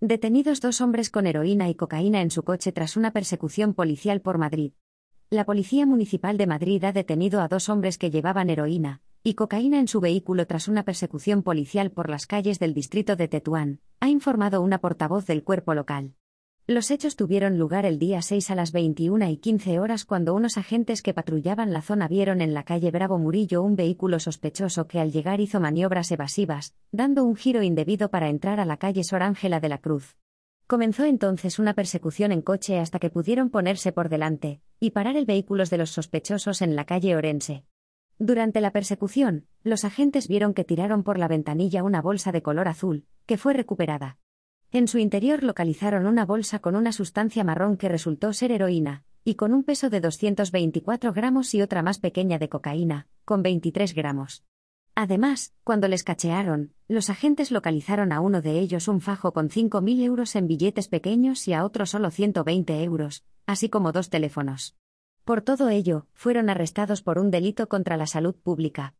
Detenidos dos hombres con heroína y cocaína en su coche tras una persecución policial por Madrid. La Policía Municipal de Madrid ha detenido a dos hombres que llevaban heroína y cocaína en su vehículo tras una persecución policial por las calles del distrito de Tetuán, ha informado una portavoz del cuerpo local. Los hechos tuvieron lugar el día 6 a las 21 y 15 horas cuando unos agentes que patrullaban la zona vieron en la calle Bravo Murillo un vehículo sospechoso que al llegar hizo maniobras evasivas, dando un giro indebido para entrar a la calle Sor Ángela de la Cruz. Comenzó entonces una persecución en coche hasta que pudieron ponerse por delante y parar el vehículo de los sospechosos en la calle Orense. Durante la persecución, los agentes vieron que tiraron por la ventanilla una bolsa de color azul, que fue recuperada. En su interior localizaron una bolsa con una sustancia marrón que resultó ser heroína, y con un peso de 224 gramos y otra más pequeña de cocaína, con 23 gramos. Además, cuando les cachearon, los agentes localizaron a uno de ellos un fajo con 5.000 euros en billetes pequeños y a otro solo 120 euros, así como dos teléfonos. Por todo ello, fueron arrestados por un delito contra la salud pública.